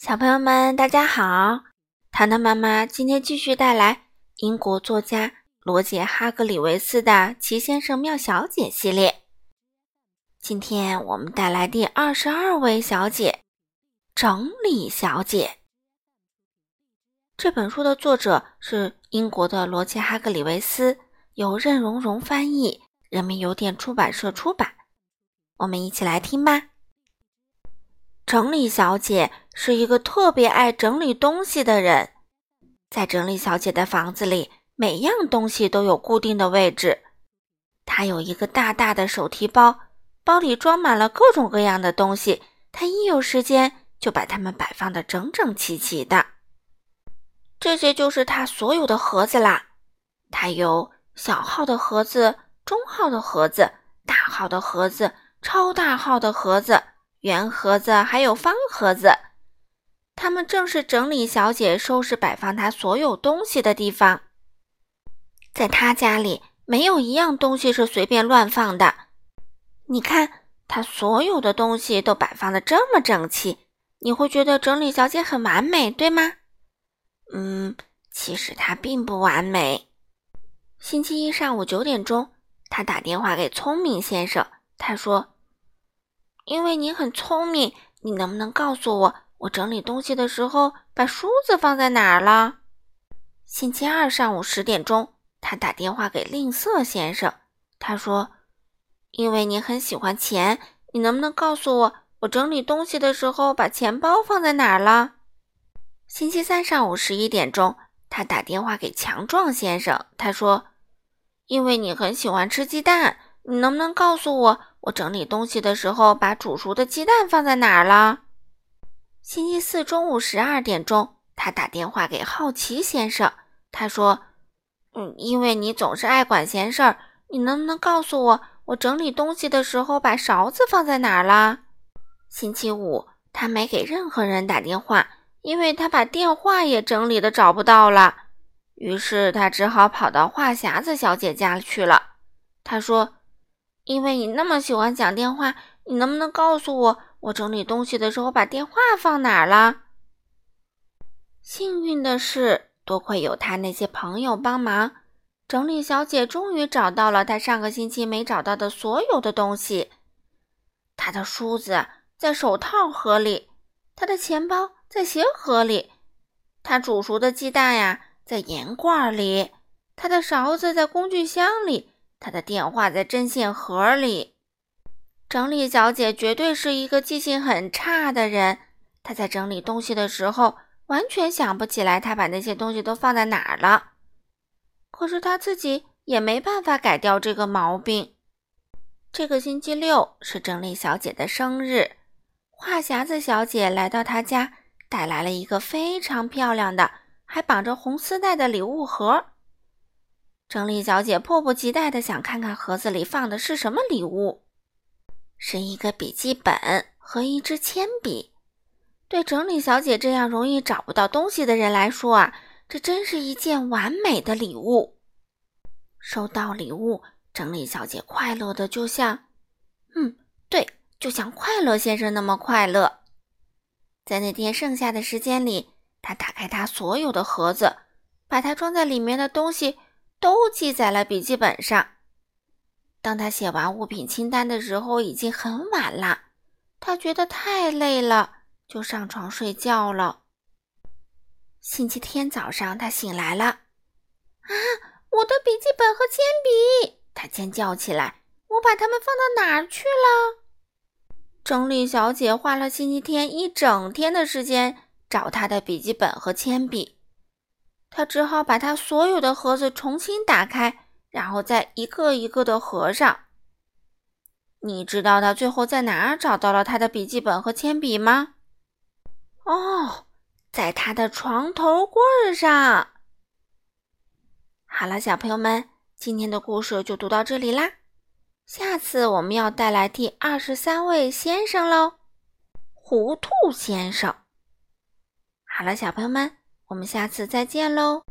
小朋友们，大家好！糖糖妈妈今天继续带来英国作家罗杰·哈格里维斯的《奇先生妙小姐》系列。今天我们带来第二十二位小姐——整理小姐。这本书的作者是英国的罗杰·哈格里维斯，由任溶溶翻译，人民邮电出版社出版。我们一起来听吧。整理小姐是一个特别爱整理东西的人，在整理小姐的房子里，每样东西都有固定的位置。她有一个大大的手提包，包里装满了各种各样的东西，她一有时间就把它们摆放的整整齐齐的。这些就是她所有的盒子啦。她有小号的盒子、中号的盒子、大号的盒子、超大号的盒子。圆盒子还有方盒子，它们正是整理小姐收拾摆放她所有东西的地方。在她家里，没有一样东西是随便乱放的。你看，她所有的东西都摆放的这么整齐，你会觉得整理小姐很完美，对吗？嗯，其实她并不完美。星期一上午九点钟，她打电话给聪明先生，他说。因为你很聪明，你能不能告诉我，我整理东西的时候把梳子放在哪儿了？星期二上午十点钟，他打电话给吝啬先生，他说：“因为你很喜欢钱，你能不能告诉我，我整理东西的时候把钱包放在哪儿了？”星期三上午十一点钟，他打电话给强壮先生，他说：“因为你很喜欢吃鸡蛋，你能不能告诉我？”我整理东西的时候，把煮熟的鸡蛋放在哪儿了？星期四中午十二点钟，他打电话给好奇先生，他说：“嗯，因为你总是爱管闲事儿，你能不能告诉我，我整理东西的时候把勺子放在哪儿了？”星期五，他没给任何人打电话，因为他把电话也整理的找不到了。于是他只好跑到话匣子小姐家去了。他说。因为你那么喜欢讲电话，你能不能告诉我，我整理东西的时候把电话放哪儿了？幸运的是，多亏有他那些朋友帮忙，整理小姐终于找到了她上个星期没找到的所有的东西。她的梳子在手套盒里，她的钱包在鞋盒里，她煮熟的鸡蛋呀在盐罐里，她的勺子在工具箱里。他的电话在针线盒里。整理小姐绝对是一个记性很差的人。她在整理东西的时候，完全想不起来她把那些东西都放在哪儿了。可是她自己也没办法改掉这个毛病。这个星期六是整理小姐的生日，话匣子小姐来到她家，带来了一个非常漂亮的、还绑着红丝带的礼物盒。整理小姐迫不及待地想看看盒子里放的是什么礼物，是一个笔记本和一支铅笔。对整理小姐这样容易找不到东西的人来说啊，这真是一件完美的礼物。收到礼物，整理小姐快乐的就像……嗯，对，就像快乐先生那么快乐。在那天剩下的时间里，她打开她所有的盒子，把它装在里面的东西。都记在了笔记本上。当他写完物品清单的时候，已经很晚了。他觉得太累了，就上床睡觉了。星期天早上，他醒来了。啊，我的笔记本和铅笔！他尖叫起来。我把它们放到哪儿去了？整理小姐花了星期天一整天的时间找她的笔记本和铅笔。他只好把他所有的盒子重新打开，然后再一个一个的合上。你知道他最后在哪儿找到了他的笔记本和铅笔吗？哦，在他的床头柜上。好了，小朋友们，今天的故事就读到这里啦。下次我们要带来第二十三位先生喽，糊涂先生。好了，小朋友们。我们下次再见喽。